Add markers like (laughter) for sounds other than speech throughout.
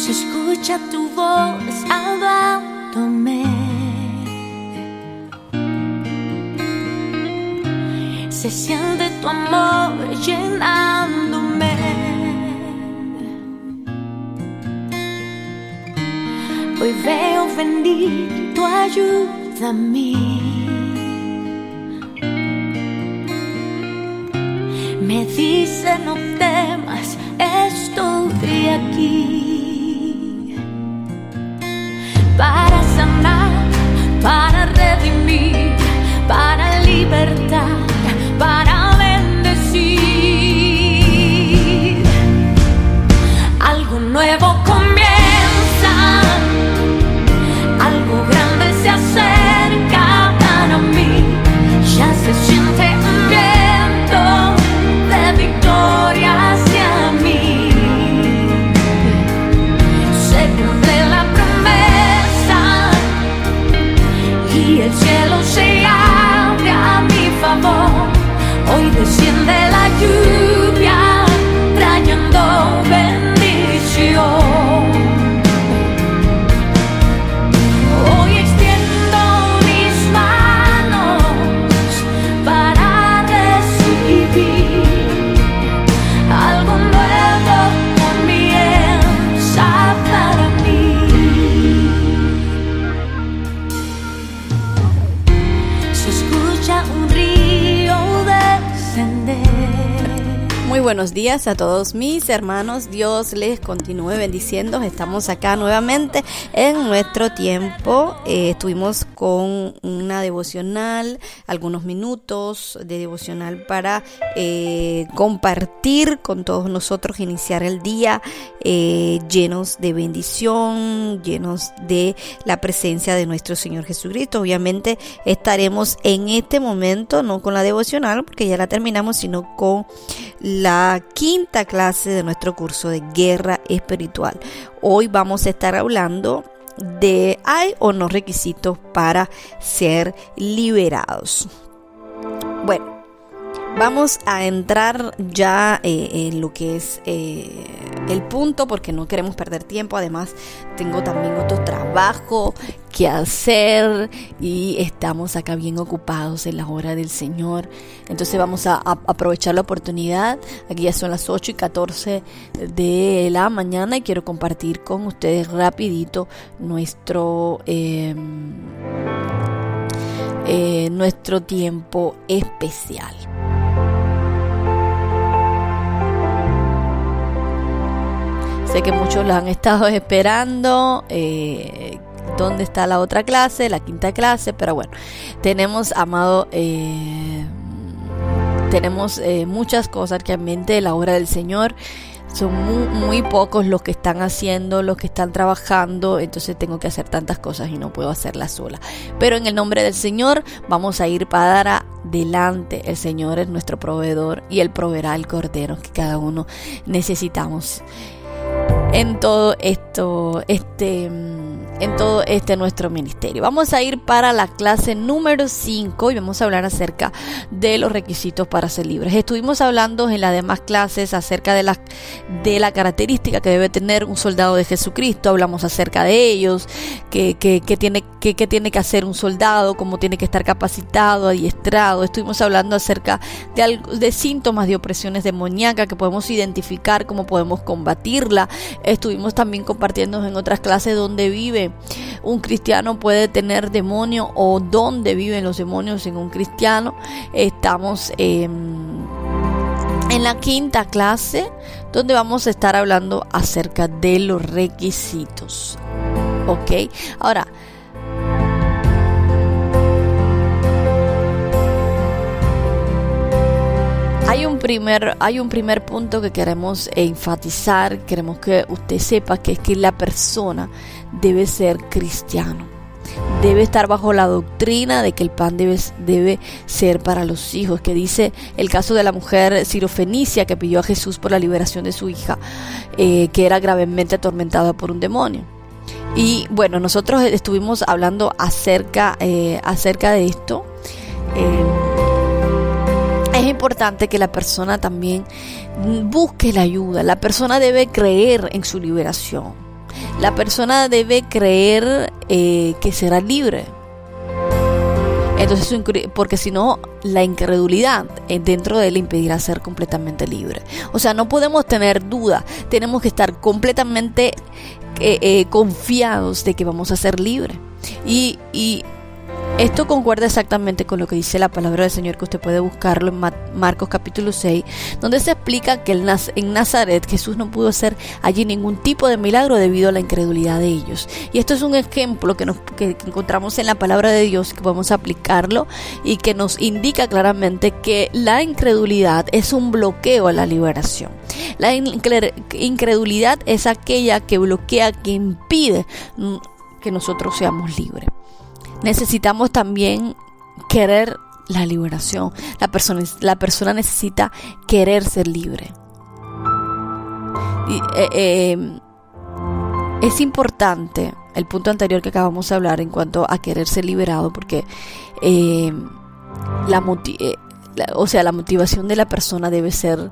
se escucha tu voz hablándome. Se siente tu amor llenándome. Hoy veo venir tu ayuda a mí. Me dice no temas, estoy aquí. para redimir, para libertar. Buenos días a todos mis hermanos. Dios les continúe bendiciendo. Estamos acá nuevamente en nuestro tiempo. Eh, estuvimos con una devocional, algunos minutos de devocional para eh, compartir con todos nosotros, iniciar el día eh, llenos de bendición, llenos de la presencia de nuestro Señor Jesucristo. Obviamente estaremos en este momento, no con la devocional, porque ya la terminamos, sino con la quinta clase de nuestro curso de guerra espiritual. Hoy vamos a estar hablando de hay o no requisitos para ser liberados. Bueno, Vamos a entrar ya eh, en lo que es eh, el punto porque no queremos perder tiempo. Además, tengo también otro trabajo que hacer y estamos acá bien ocupados en la hora del Señor. Entonces vamos a, aprovechar la oportunidad. Aquí ya son las 8 y 14 de la mañana y quiero compartir con ustedes rapidito nuestro... Em, eh, nuestro tiempo especial. Sé que muchos lo han estado (laughs) esperando. Eh, ¿Dónde está la otra clase? La quinta clase. Pero bueno, tenemos, amado, eh, tenemos eh, muchas cosas que en mente la obra del Señor. Son muy, muy, pocos los que están haciendo, los que están trabajando, entonces tengo que hacer tantas cosas y no puedo hacerlas sola. Pero en el nombre del Señor vamos a ir para adelante. El Señor es nuestro proveedor y Él proveerá el cordero que cada uno necesitamos en todo esto, este en todo este nuestro ministerio. Vamos a ir para la clase número 5 y vamos a hablar acerca de los requisitos para ser libres. Estuvimos hablando en las demás clases acerca de la, de la característica que debe tener un soldado de Jesucristo. Hablamos acerca de ellos, que, que, tiene, que, tiene que hacer un soldado, cómo tiene que estar capacitado, adiestrado. Estuvimos hablando acerca de, de síntomas de opresiones demoníacas que podemos identificar, cómo podemos combatirla. Estuvimos también compartiendo en otras clases dónde un cristiano puede tener demonio o dónde viven los demonios en un cristiano. Estamos en la quinta clase donde vamos a estar hablando acerca de los requisitos. ¿Ok? Ahora, primer, hay un primer punto que queremos enfatizar, queremos que usted sepa que es que la persona debe ser cristiano. Debe estar bajo la doctrina de que el pan debe, ser para los hijos, que dice el caso de la mujer sirofenicia que pidió a Jesús por la liberación de su hija, eh, que era gravemente atormentada por un demonio. Y bueno, nosotros estuvimos hablando acerca, eh, acerca de esto. Eh, es importante que la persona también busque la ayuda. La persona debe creer en su liberación. La persona debe creer eh, que será libre. Entonces, porque si no, la incredulidad dentro de él impedirá ser completamente libre. O sea, no podemos tener duda, tenemos que estar completamente eh, eh, confiados de que vamos a ser libres. Y esto concuerda exactamente con lo que dice la palabra del Señor, que usted puede buscarlo en Marcos capítulo 6, donde se explica que en Nazaret Jesús no pudo hacer allí ningún tipo de milagro debido a la incredulidad de ellos. Y esto es un ejemplo que, nos, encontramos en la palabra de Dios, que podemos aplicarlo y que nos indica claramente que la incredulidad es un bloqueo a la liberación. La incredulidad es aquella que bloquea, que impide que nosotros seamos libres necesitamos también querer la liberación. La persona, la persona necesita querer ser libre. Eh, eh, es importante el punto anterior que acabamos de hablar en cuanto a querer ser liberado porque eh, la, o sea, la motivación de la persona debe ser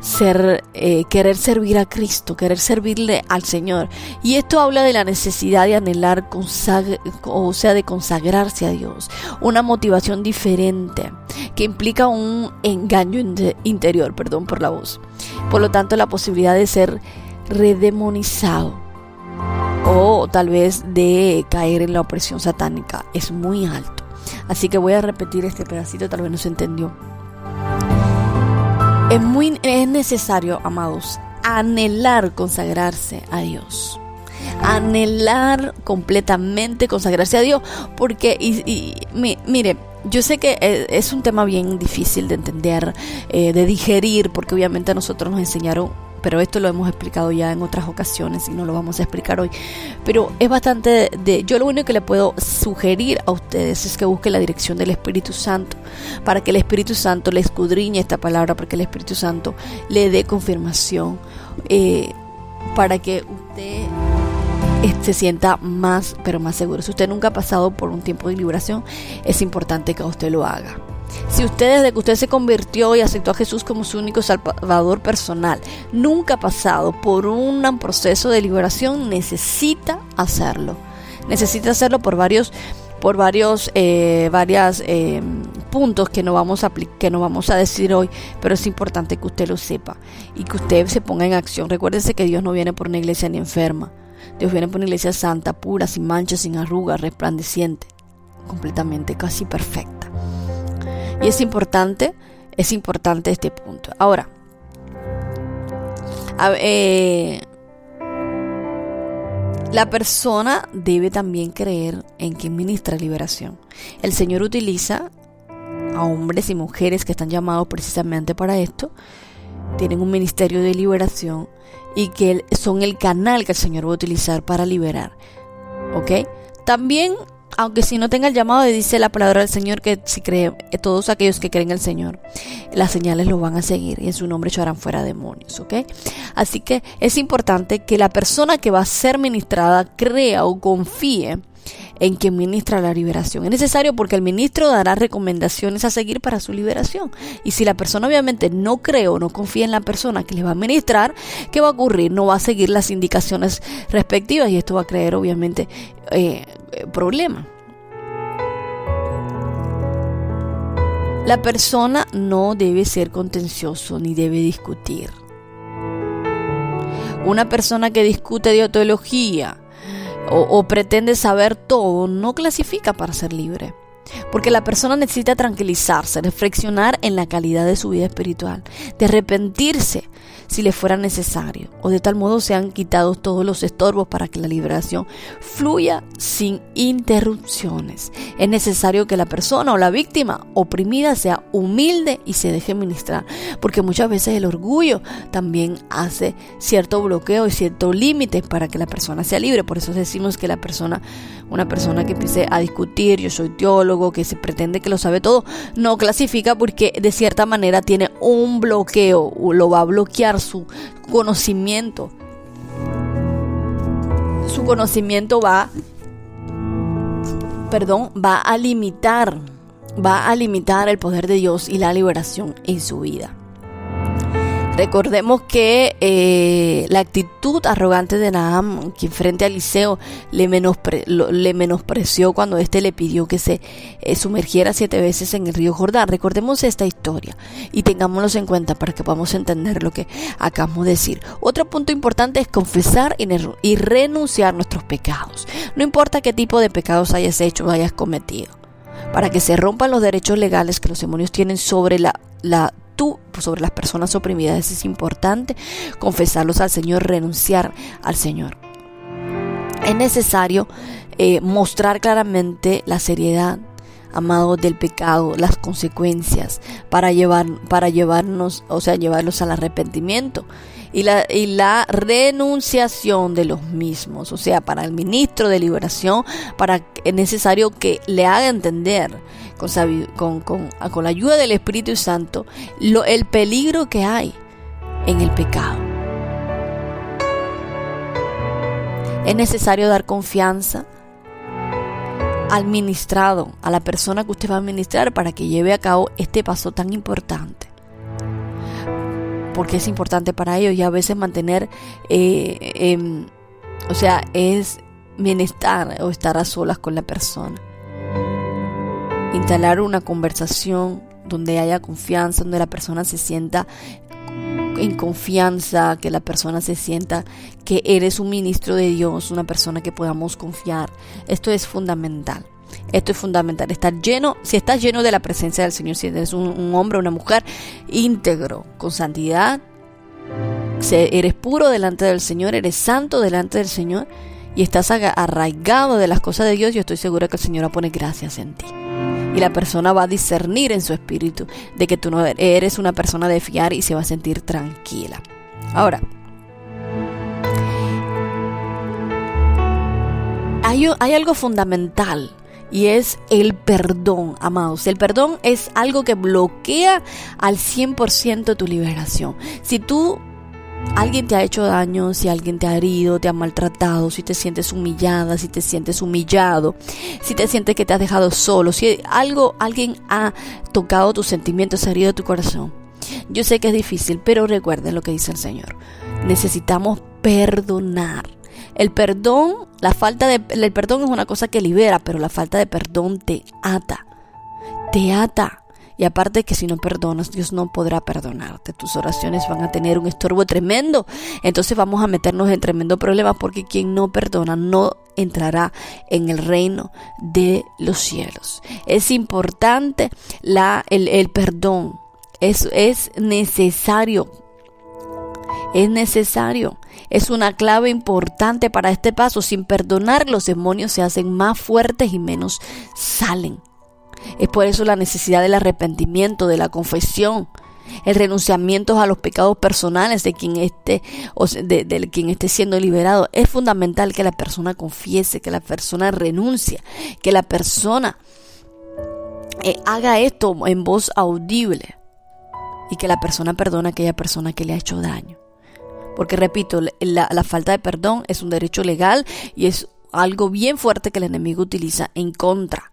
ser eh, querer servir a Cristo, querer servirle al Señor. Y esto habla de la necesidad de anhelar, o sea, de consagrarse a Dios, una motivación diferente que implica un engaño interior, perdón por la voz. Por lo tanto, la posibilidad de ser redemonizado o tal vez de caer en la opresión satánica es muy alto. Así que voy a repetir este pedacito, tal vez no se entendió. Es muy es necesario, amados, anhelar consagrarse a Dios. Anhelar completamente consagrarse a Dios. Porque, y, mire, yo sé que e, es un tema bien difícil de entender, eh, de digerir, porque obviamente a nosotros nos enseñaron pero esto lo hemos explicado ya en otras ocasiones y no lo vamos a explicar hoy. Pero es bastante de, yo lo único que le puedo sugerir a ustedes es que busquen la dirección del Espíritu Santo, para que el Espíritu Santo le escudriñe esta palabra, para que el Espíritu Santo le dé confirmación, eh, para que usted se sienta más, pero más seguro. Si usted nunca ha pasado por un tiempo de liberación, es importante que usted lo haga. Si usted desde que usted se convirtió y aceptó a Jesús como su único salvador personal, nunca ha pasado por un proceso de liberación, necesita hacerlo. Necesita hacerlo por varios por varios eh, eh, puntos que no vamos a que no vamos a decir hoy, pero es importante que usted lo sepa y que usted se ponga en acción. Recuérdese que Dios no viene por una iglesia ni enferma. Dios viene por una iglesia santa, pura, sin manchas, sin arrugas, resplandeciente, completamente, casi perfecta. Y es importante, es importante este punto. Ahora, eh, la persona debe también creer en que ministra liberación. El Señor utiliza a hombres y mujeres que están llamados precisamente para esto, tienen un ministerio de liberación y que son el canal que el Señor va a utilizar para liberar. ¿Ok? También aunque si no tenga el llamado, dice la palabra del Señor que si cree, eh, todos aquellos que creen en el Señor, las señales lo van a seguir y en su nombre echarán fuera demonios, ¿ok? Así que es importante que la persona que va a ser ministrada crea o confíe en quien ministra la liberación. Es necesario porque el ministro dará recomendaciones a seguir para su liberación. Y si la persona obviamente no cree o no confía en la persona que le va a ministrar, ¿qué va a ocurrir? No va a seguir las indicaciones respectivas y esto va a crear obviamente eh, eh, problema. La persona no debe ser contencioso ni debe discutir. Una persona que discute de teología o, o, pretende saber todo no clasifica para ser libre. Porque la persona necesita tranquilizarse, reflexionar en la calidad de su vida espiritual, de arrepentirse si le fuera necesario, o de tal modo sean quitados todos los estorbos para que la liberación fluya sin interrupciones. Es necesario que la persona o la víctima oprimida sea humilde y se deje ministrar, porque muchas veces el orgullo también hace cierto bloqueo y cierto límite para que la persona sea libre. Por eso decimos que la persona, una persona que empiece a discutir, yo soy teólogo, que se pretende que lo sabe todo, no clasifica porque de cierta manera tiene un bloqueo, lo va a bloquear su conocimiento. Su conocimiento va, perdón, va a limitar, va a limitar el poder de Dios y la liberación en su vida. Recordemos que eh, la actitud arrogante de Naam, quien frente a Eliseo le, menospreció cuando éste le pidió que se eh, sumergiera siete veces en el río Jordán. Recordemos esta historia y tengámoslos en cuenta para que podamos entender lo que acabamos de decir. Otro punto importante es confesar y, renunciar a nuestros pecados. No importa qué tipo de pecados hayas hecho o hayas cometido. Para que se rompan los derechos legales que los demonios tienen sobre la, la tú sobre las personas oprimidas. Es importante confesarlos al Señor, renunciar al Señor. Es necesario eh, mostrar claramente la seriedad, amados, del pecado, las consecuencias para llevar, para llevarnos, o sea, llevarlos al arrepentimiento y la, y la renunciación de los mismos. O sea, para el ministro de liberación, para es necesario que le haga entender con, con, con, la ayuda del Espíritu Santo el peligro que hay en el pecado. Es necesario dar confianza al ministrado, a la persona que usted va a ministrar para que lleve a cabo este paso tan importante. Porque es importante para ellos y a veces mantener, eh, em, o sea, es bienestar o estar a solas con la persona instalar una conversación donde haya confianza, donde la persona se sienta en confianza, que la persona se sienta que eres un ministro de Dios, una persona que podamos confiar. Esto es fundamental. Esto es fundamental, estar lleno, si estás lleno de la presencia del Señor, si eres un, hombre una mujer íntegro, con santidad, eres puro delante del Señor, eres santo delante del Señor y estás arraigado de las cosas de Dios, yo estoy segura que el Señor va a poner gracias en ti y la persona va a discernir en su espíritu de que tú no eres una persona de fiar y se va a sentir tranquila. Ahora, hay, hay algo fundamental y es el perdón, amados. El perdón es algo que bloquea al 100% tu liberación. Si tú alguien te ha hecho daño, si alguien te ha herido, te ha maltratado, si te sientes humillada, si te sientes humillado, si te sientes que te has dejado solo, si algo, alguien ha tocado tus sentimientos, ha herido tu corazón. Yo sé que es difícil, pero recuerden lo que dice el Señor. Necesitamos perdonar. El perdón, la falta de el perdón es una cosa que libera, pero la falta de perdón te ata. Te ata y aparte que si no perdonas, Dios no podrá perdonarte. Tus oraciones van a tener un estorbo tremendo. Entonces vamos a meternos en tremendo problema porque quien no perdona no entrará en el reino de los cielos. Es importante la, el, el perdón. Es, es necesario. Es necesario. Es una clave importante para este paso. Sin perdonar, los demonios se hacen más fuertes y menos salen. Es por eso la necesidad del arrepentimiento, de la confesión El renunciamiento a los pecados personales de quien esté, o de, quien esté siendo liberado. Es fundamental que la persona confiese, que la persona renuncie, que la persona eh, haga esto en voz audible y que la persona perdone a aquella persona que le ha hecho daño. Porque repito, la, la falta de perdón es un derecho legal y es algo bien fuerte que el enemigo utiliza en contra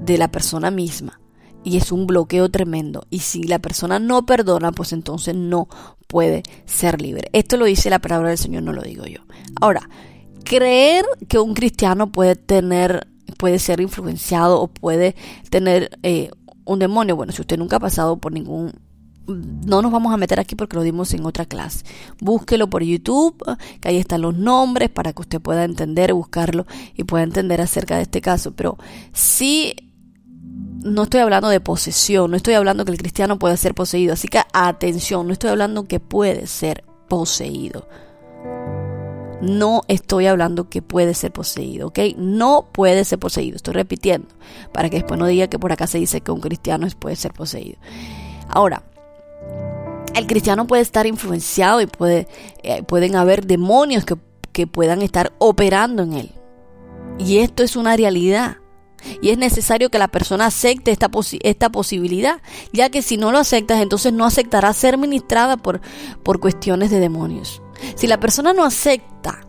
de la persona misma. Y es un bloqueo tremendo. Y si la persona no perdona, pues entonces no puede ser libre. Esto lo dice la palabra del Señor, no lo digo yo. Ahora, creer que un cristiano puede tener, puede ser influenciado o puede tener eh, un demonio. Bueno, si usted nunca ha pasado por ningún no nos vamos a meter aquí porque lo dimos en otra clase. Búsquelo por YouTube, que ahí están los nombres para que usted pueda entender, buscarlo y pueda entender acerca de este caso. Pero sí, no estoy hablando de posesión, no estoy hablando que el cristiano puede ser poseído. Así que atención, no estoy hablando que puede ser poseído. No estoy hablando que puede ser poseído, ¿ok? No puede ser poseído, estoy repitiendo, para que después no diga que por acá se dice que un cristiano puede ser poseído. Ahora, el cristiano puede estar influenciado y puede, eh, pueden haber demonios que, que puedan estar operando en él. Y esto es una realidad. Y es necesario que la persona acepte esta, esta posibilidad, ya que si no lo aceptas, entonces no aceptará ser ministrada por, por cuestiones de demonios. Si la persona no acepta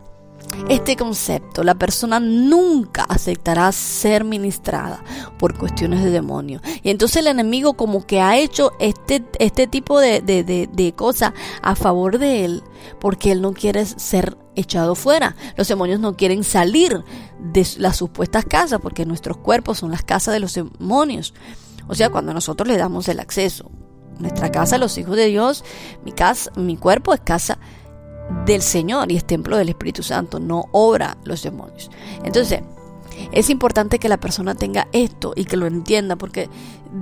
este concepto, la persona nunca aceptará ser ministrada por cuestiones de demonio. Y entonces el enemigo como que ha hecho este, este tipo de, de, de, cosas a favor de él, porque él no quiere ser echado fuera. Los demonios no quieren salir de las supuestas casas, porque nuestros cuerpos son las casas de los demonios. O sea, cuando nosotros le damos el acceso. Nuestra casa, los hijos de Dios, mi casa, mi cuerpo es casa del Señor y es templo del Espíritu Santo, no obra los demonios. Entonces, es importante que la persona tenga esto y que lo entienda porque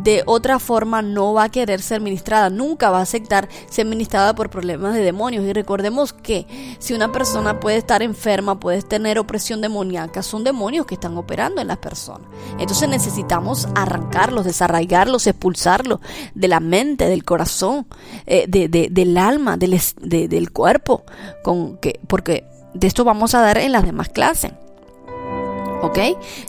de otra forma no va a querer ser ministrada, nunca va a aceptar ser ministrada por problemas de demonios. Y recordemos que si una persona puede estar enferma, puede tener opresión demoníaca, son demonios que están operando en las personas. Entonces necesitamos arrancarlos, desarraigarlos, expulsarlos de la mente, del corazón, eh, del alma, del, del cuerpo, con que, porque de esto vamos a dar en las demás clases. ¿Ok?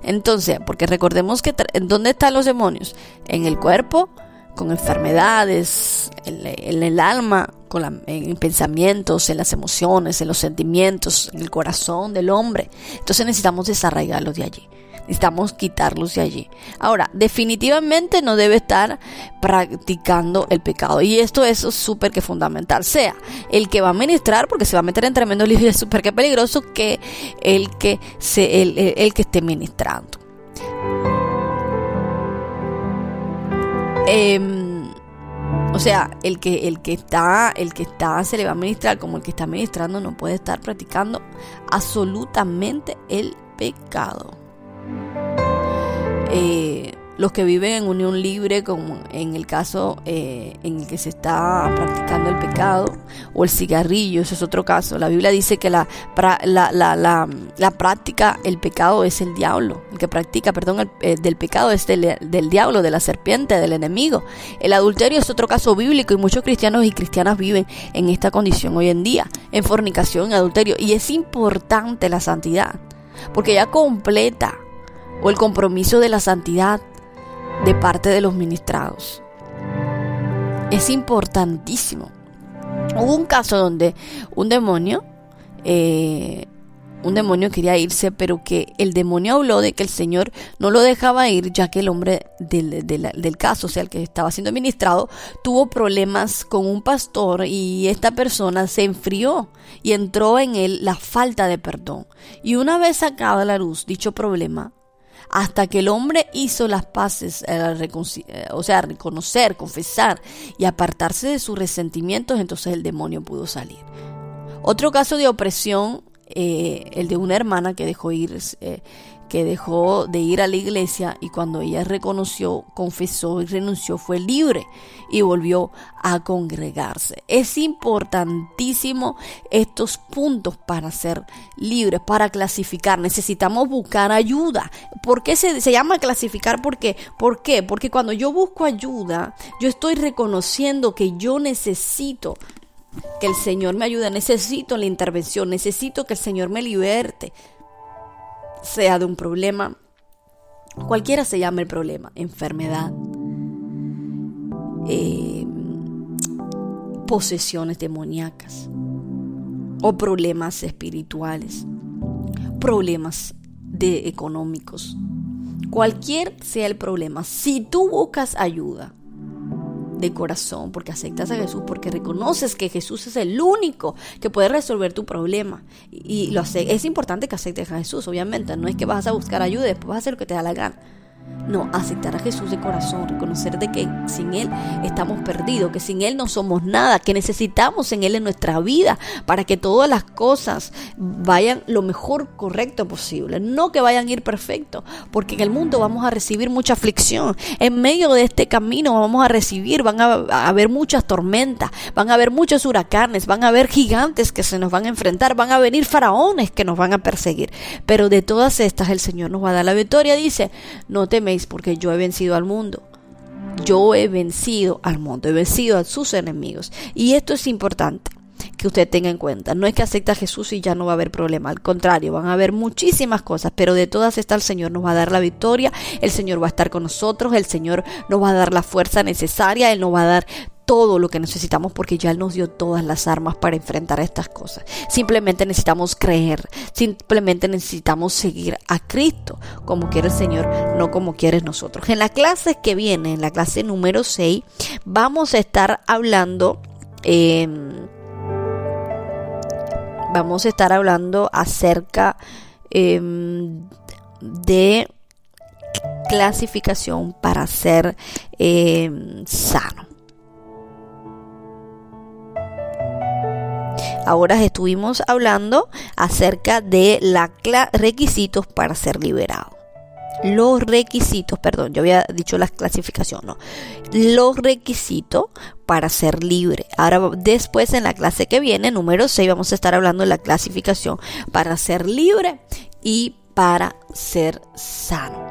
Entonces, porque recordemos que ¿dónde están los demonios? En el cuerpo, con enfermedades, en, el alma, con en pensamientos, en las emociones, en los sentimientos, en el corazón del hombre. Entonces necesitamos desarraigarlos de allí. Necesitamos quitarlos de allí. Ahora, definitivamente no debe estar practicando el pecado. Y esto es súper que fundamental. Sea el que va a ministrar, porque se va a meter en tremendo lío y es súper que peligroso, que el que, se, el, el, que esté ministrando. Em, o sea, el que, el que está, el que está, se le va a ministrar como el que está ministrando no puede estar practicando absolutamente el pecado. Eh, los que viven en unión libre, como en el caso eh, en el que se está practicando el pecado, o el cigarrillo, ese es otro caso. La Biblia dice que la, la, la, la, práctica, el pecado es el diablo. El que practica, perdón, eh, del pecado es del, del, diablo, de la serpiente, del enemigo. El adulterio es otro caso bíblico y muchos cristianos y cristianas viven en esta condición hoy en día, en fornicación, en adulterio. Y es importante la santidad, porque ya completa o el compromiso de la santidad de parte de los ministrados. Es importantísimo. Hubo un caso donde un demonio eh, un demonio quería irse, pero que el demonio habló de que el Señor no lo dejaba ir, ya que el hombre del, caso, o sea, el que estaba siendo ministrado, tuvo problemas con un pastor y esta persona se enfrió y entró en él la falta de perdón. Y una vez sacada la luz dicho problema, hasta que el hombre hizo las paces, eh, eh, o sea, reconocer, confesar y apartarse de sus resentimientos, entonces el demonio pudo salir. Otro caso de opresión, eh, el de una hermana que dejó ir, que dejó de ir a la iglesia y cuando ella reconoció, confesó y renunció fue libre y volvió a congregarse. Es importantísimo estos puntos para ser libres, para clasificar. Necesitamos buscar ayuda. ¿Por qué se, se llama clasificar? Porque, ¿Por qué? Porque cuando yo busco ayuda, yo estoy reconociendo que yo necesito que el Señor me ayude, necesito la intervención, necesito que el Señor me liberte, sea de un problema, cualquiera se llame el problema, enfermedad, eh, posesiones demoníacas o problemas espirituales, problemas de económicos, cualquier sea el problema, si tú buscas ayuda, corazón, porque aceptas a Jesús, porque reconoces que Jesús es el único que puede resolver tu problema. Y lo hace, es importante que aceptes a Jesús, obviamente. No es que vas a buscar ayuda después vas a hacer lo que te da la gana. No, aceptar a Jesús de corazón, reconocer de que sin Él estamos perdidos, que sin Él no somos nada, que necesitamos en Él en nuestra vida para que todas las cosas vayan lo mejor correcto posible, no que vayan a ir perfecto, porque en el mundo vamos a recibir mucha aflicción, en medio de este camino vamos a recibir, van a, haber muchas tormentas, van a haber muchos huracanes, van a haber gigantes que se nos van a enfrentar, van a venir faraones que nos van a perseguir, pero de todas estas el Señor nos va a dar la victoria, dice, no porque yo he vencido al mundo. Yo he vencido al mundo, he vencido a sus enemigos. Y esto es importante que usted tenga en cuenta. No es que acepte a Jesús y ya no va a haber problema. Al contrario, van a haber muchísimas cosas, pero de todas estas el Señor nos va a dar la victoria, el Señor va a estar con nosotros, el Señor nos va a dar la fuerza necesaria, Él nos va a dar todo lo que necesitamos porque ya Él nos dio todas las armas para enfrentar estas cosas. Simplemente necesitamos creer, simplemente necesitamos seguir a Cristo como quiere el Señor, no como quieres nosotros. En la clase que viene, en la clase número 6, vamos a estar hablando... Em, vamos a estar hablando acerca em, de clasificación para ser em, sano. Ahora estuvimos hablando acerca de los requisitos para ser liberado. Los requisitos, perdón, yo había dicho la clasificación, no. Los requisitos para ser libre. Ahora después en la clase que viene, número 6, vamos a estar hablando de la clasificación para ser libre y para ser sano.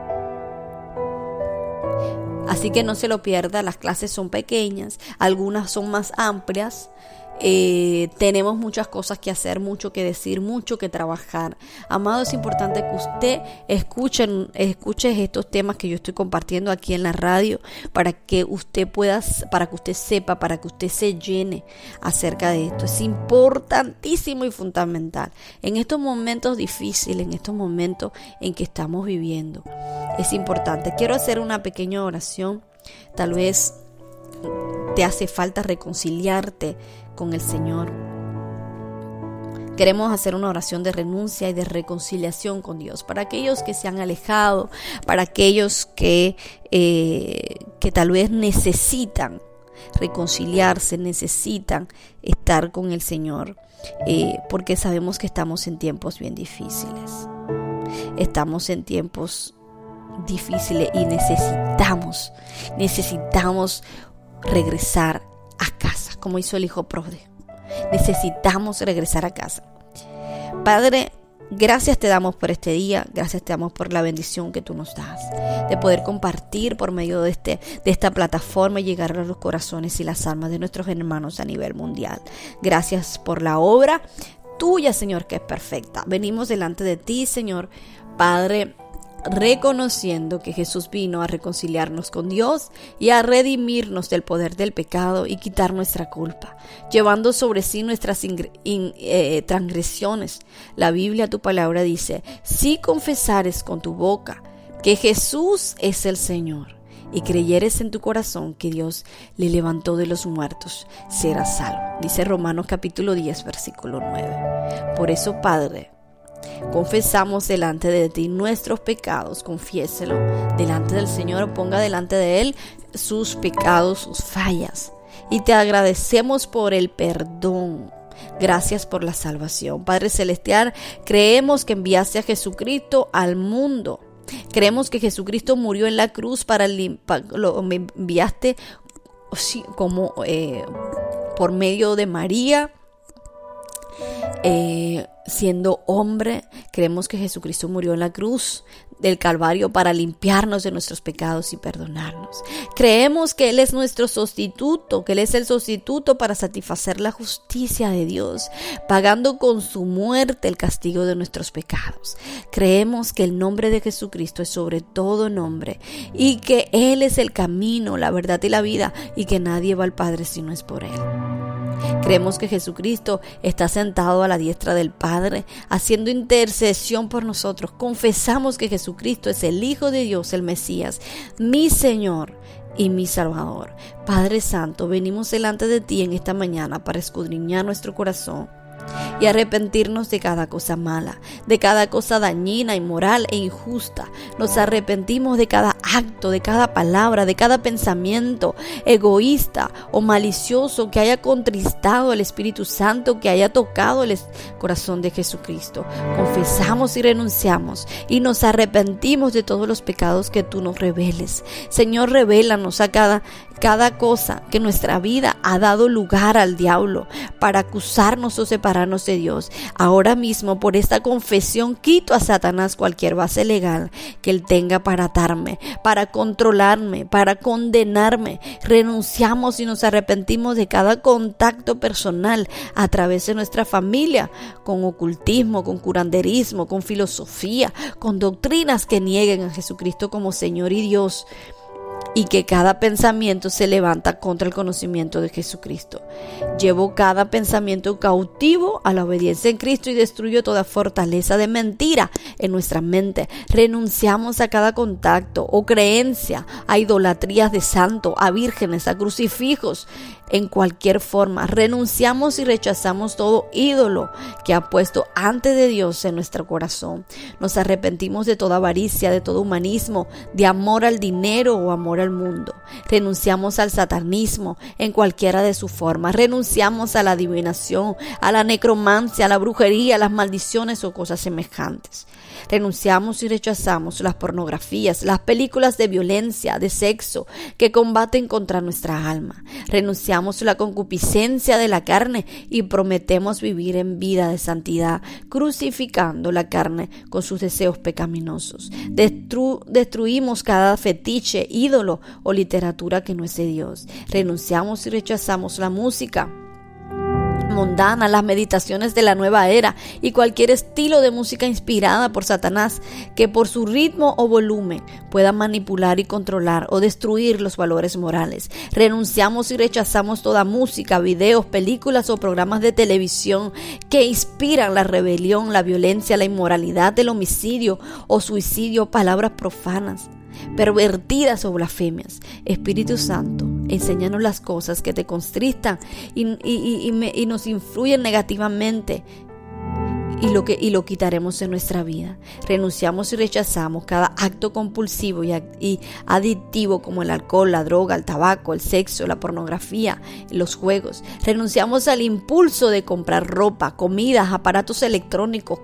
Así que no se lo pierda, las clases son pequeñas, algunas son más amplias eh, tenemos muchas cosas que hacer, mucho que decir, mucho que trabajar. Amado, es importante que usted escuche, escuche estos temas que yo estoy compartiendo aquí en la radio para que usted pueda, para que usted sepa, para que usted se llene acerca de esto. Es importantísimo y fundamental. En estos momentos difíciles, en estos momentos en que estamos viviendo, es importante. Quiero hacer una pequeña oración. Tal vez te hace falta reconciliarte con el Señor. Queremos hacer una oración de renuncia y de reconciliación con Dios para aquellos que se han alejado, para aquellos que, eh, que tal vez necesitan reconciliarse, necesitan estar con el Señor, eh, porque sabemos que estamos en tiempos bien difíciles. Estamos en tiempos difíciles y necesitamos, necesitamos regresar a casa, como hizo el hijo pródigo. Necesitamos regresar a casa. Padre, gracias te damos por este día, gracias te damos por la bendición que tú nos das, de poder compartir por medio de, este, de esta plataforma y llegar a los corazones y las almas de nuestros hermanos a nivel mundial. Gracias por la obra tuya, Señor, que es perfecta. Venimos delante de ti, Señor, Padre reconociendo que Jesús vino a reconciliarnos con Dios y a redimirnos del poder del pecado y quitar nuestra culpa, llevando sobre sí nuestras eh, transgresiones. La Biblia, tu palabra dice, si confesares con tu boca que Jesús es el Señor y creyeres en tu corazón que Dios le levantó de los muertos, serás salvo. Dice Romanos capítulo 10, versículo 9. Por eso, Padre, confesamos delante de ti nuestros pecados, confiéselo delante del Señor, ponga delante de Él sus pecados, sus fallas. Y te agradecemos por el perdón Gracias por la salvación. Padre Celestial, creemos que enviaste a Jesucristo al mundo. Creemos que Jesucristo murió en la cruz para lo enviaste como eh, por medio de María eh, siendo hombre, creemos que Jesucristo murió en la cruz del Calvario para limpiarnos de nuestros pecados y perdonarnos. Creemos que Él es nuestro sustituto, que Él es el sustituto para satisfacer la justicia de Dios, pagando con su muerte el castigo de nuestros pecados. Creemos que el nombre de Jesucristo es sobre todo nombre y que Él es el camino, la verdad y la vida y que nadie va al Padre si no es por Él. Creemos que Jesucristo está sentado a la diestra del Padre, haciendo intercesión por nosotros. Confesamos que Jesucristo es el Hijo de Dios, el Mesías, mi Señor y mi Salvador. Padre Santo, venimos delante de ti en esta mañana para escudriñar nuestro corazón y arrepentirnos de cada cosa mala, de cada cosa dañina, inmoral e injusta. Nos arrepentimos de cada acto, de cada palabra, de cada pensamiento egoísta o malicioso que haya contristado al Espíritu Santo, que haya tocado el corazón de Jesucristo. Confesamos y renunciamos y nos arrepentimos de todos los pecados que tú nos reveles. Señor, revélanos a cada cada cosa que nuestra vida ha dado lugar al diablo para acusarnos o separarnos de Dios. Ahora mismo por esta confesión quito a Satanás cualquier base legal que él tenga para atarme, para controlarme, para condenarme. Renunciamos y nos arrepentimos de cada contacto personal a través de nuestra familia, con ocultismo, con curanderismo, con filosofía, con doctrinas que nieguen a Jesucristo como Señor y Dios y que cada pensamiento se levanta contra el conocimiento de Jesucristo. Llevo cada pensamiento cautivo a la obediencia en Cristo y destruyo toda fortaleza de mentira en nuestra mente. Renunciamos a cada contacto o creencia, a idolatrías de santo, a vírgenes, a crucifijos, en cualquier forma. Renunciamos y rechazamos todo ídolo que ha puesto antes de Dios en nuestro corazón. Nos arrepentimos de toda avaricia, de todo humanismo, de amor al dinero o amor al mundo. Renunciamos al satanismo en cualquiera de sus formas. Renunciamos a la adivinación, a la necromancia, a la brujería, a las maldiciones o cosas semejantes. Renunciamos y rechazamos las pornografías, las películas de violencia, de sexo, que combaten contra nuestra alma. Renunciamos la concupiscencia de la carne y prometemos vivir en vida de santidad, crucificando la carne con sus deseos pecaminosos. destruimos cada fetiche, ídolo o literatura que no es de Dios. Renunciamos y rechazamos la música mundana, las meditaciones de la nueva era y cualquier estilo de música inspirada por Satanás que por su ritmo o volumen pueda manipular y controlar o destruir los valores morales. Renunciamos y rechazamos toda música, videos, películas o programas de televisión que inspiran la rebelión, la violencia, la inmoralidad, el homicidio o suicidio, palabras profanas pervertidas o blasfemias. Espíritu Santo, enséñanos las cosas que te constristan y, nos influyen negativamente y lo, que, y lo quitaremos en nuestra vida. Renunciamos y rechazamos cada acto compulsivo y, y, adictivo como el alcohol, la droga, el tabaco, el sexo, la pornografía, los juegos. Renunciamos al impulso de comprar ropa, comidas, aparatos electrónicos,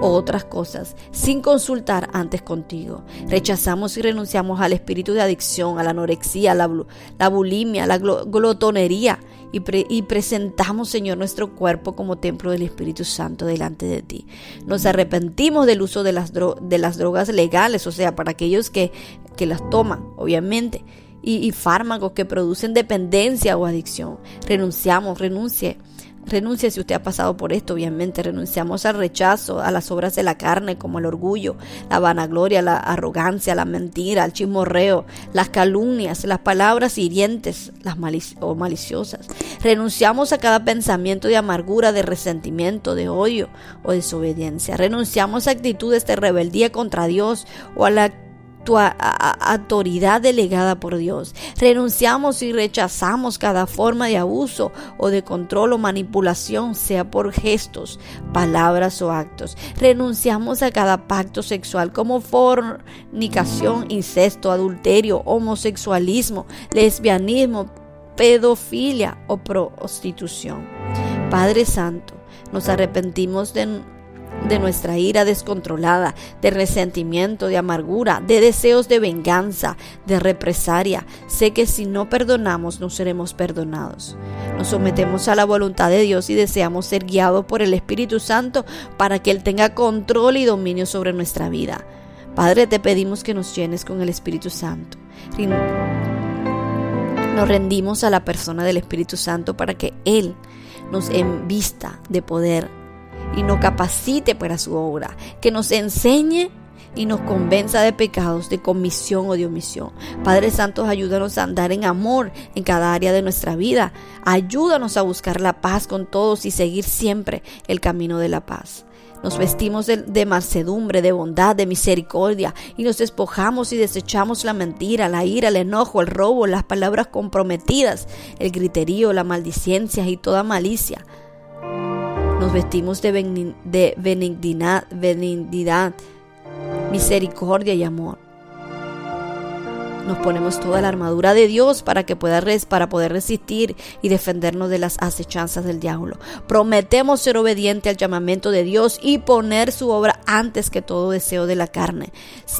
otras cosas sin consultar antes contigo. Rechazamos y renunciamos al espíritu de adicción, a la anorexia, la, la bulimia, la glotonería y, y, presentamos, Señor, nuestro cuerpo como templo del Espíritu Santo delante de ti. Nos arrepentimos del uso de las, de las drogas legales, o sea, para aquellos que, que las toman, obviamente. Y, y fármacos que producen dependencia o adicción. Renunciamos, renuncie Renuncie si usted ha pasado por esto, obviamente. Renunciamos al rechazo, a las obras de la carne, como el orgullo, la vanagloria, la arrogancia, la mentira, el chismorreo, las calumnias, las palabras hirientes las o maliciosas. Renunciamos a cada pensamiento de amargura, de resentimiento, de odio o desobediencia. Renunciamos a actitudes de rebeldía contra Dios o a la tu autoridad delegada por Dios. Renunciamos y rechazamos cada forma de abuso o de control o manipulación, sea por gestos, palabras o actos. Renunciamos a cada pacto sexual como fornicación, incesto, adulterio, homosexualismo, lesbianismo, pedofilia o prostitución. Padre Santo, nos arrepentimos de de nuestra ira descontrolada, de resentimiento, de amargura, de deseos de venganza, de represaria. Sé que si no perdonamos no seremos perdonados. Nos sometemos a la voluntad de Dios y deseamos ser guiados por el Espíritu Santo para que Él tenga control y dominio sobre nuestra vida. Padre, te pedimos que nos llenes con el Espíritu Santo. Nos rendimos a la persona del Espíritu Santo para que Él nos envista de poder y nos capacite para su obra, que nos enseñe y nos convenza de pecados de comisión o de omisión. Padre Santo, ayúdanos a andar en amor en cada área de nuestra vida. Ayúdanos a buscar la paz con todos y seguir siempre el camino de la paz. Nos vestimos de, mansedumbre, de bondad, de misericordia y nos despojamos y desechamos la mentira, la ira, el enojo, el robo, las palabras comprometidas, el griterío, la maldicencia y toda malicia. Nos vestimos de, benignidad, benignidad, misericordia y amor. Nos ponemos toda la armadura de Dios para que pueda para poder resistir y defendernos de las acechanzas del diablo. Prometemos ser obediente al llamamiento de Dios y poner su obra antes que todo deseo de la carne.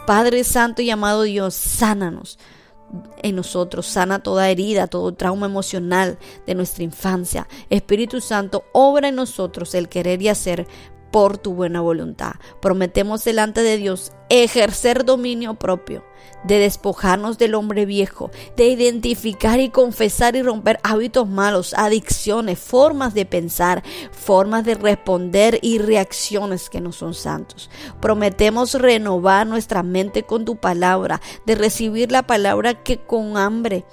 Padre Santo y amado Dios, sánanos en nosotros, sana toda herida, todo trauma emocional de nuestra infancia. Espíritu Santo, obra en nosotros el querer y hacer por tu buena voluntad. Prometemos delante de Dios ejercer dominio propio, de despojarnos del hombre viejo, de identificar y confesar y romper hábitos malos, adicciones, formas de pensar, formas de responder y reacciones que no son santos. Prometemos renovar nuestra mente con tu palabra, de recibir la palabra que con hambre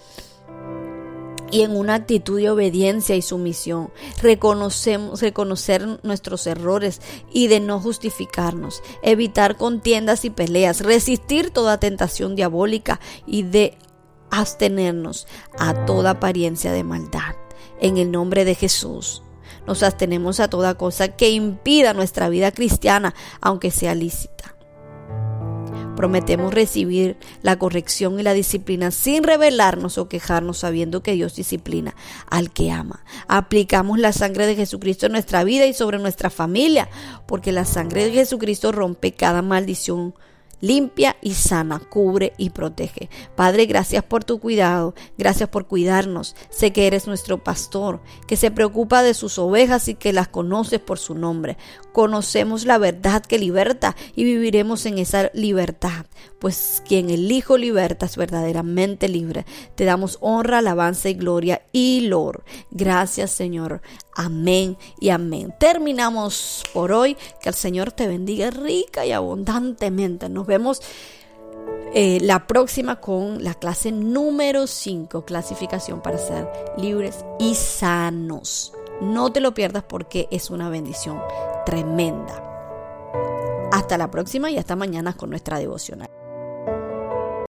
y en una actitud de obediencia y sumisión. Reconocemos, reconocer nuestros errores y de no justificarnos, evitar contiendas y peleas, resistir toda tentación diabólica y de abstenernos a toda apariencia de maldad. En el nombre de Jesús. Nos abstenemos a toda cosa que impida nuestra vida cristiana, aunque sea lícita. Prometemos recibir la corrección y la disciplina sin rebelarnos o quejarnos sabiendo que Dios disciplina al que ama. Aplicamos la sangre de Jesucristo en nuestra vida y sobre nuestra familia, porque la sangre de Jesucristo rompe cada maldición limpia y sana, cubre y protege. Padre, gracias por tu cuidado, gracias por cuidarnos. Sé que eres nuestro pastor, que se preocupa de sus ovejas y que las conoces por su nombre. Conocemos la verdad que liberta y viviremos en esa libertad, pues quien el Hijo liberta es verdaderamente libre. Te damos honra, alabanza y gloria y lor. Gracias, Señor. Amén y amén. Terminamos por hoy. Que el Señor te bendiga rica y abundantemente. Nos vemos eh, la próxima con la clase número 5, clasificación para ser libres y sanos. No te lo pierdas porque es una bendición tremenda. Hasta la próxima y hasta mañana con nuestra devocional.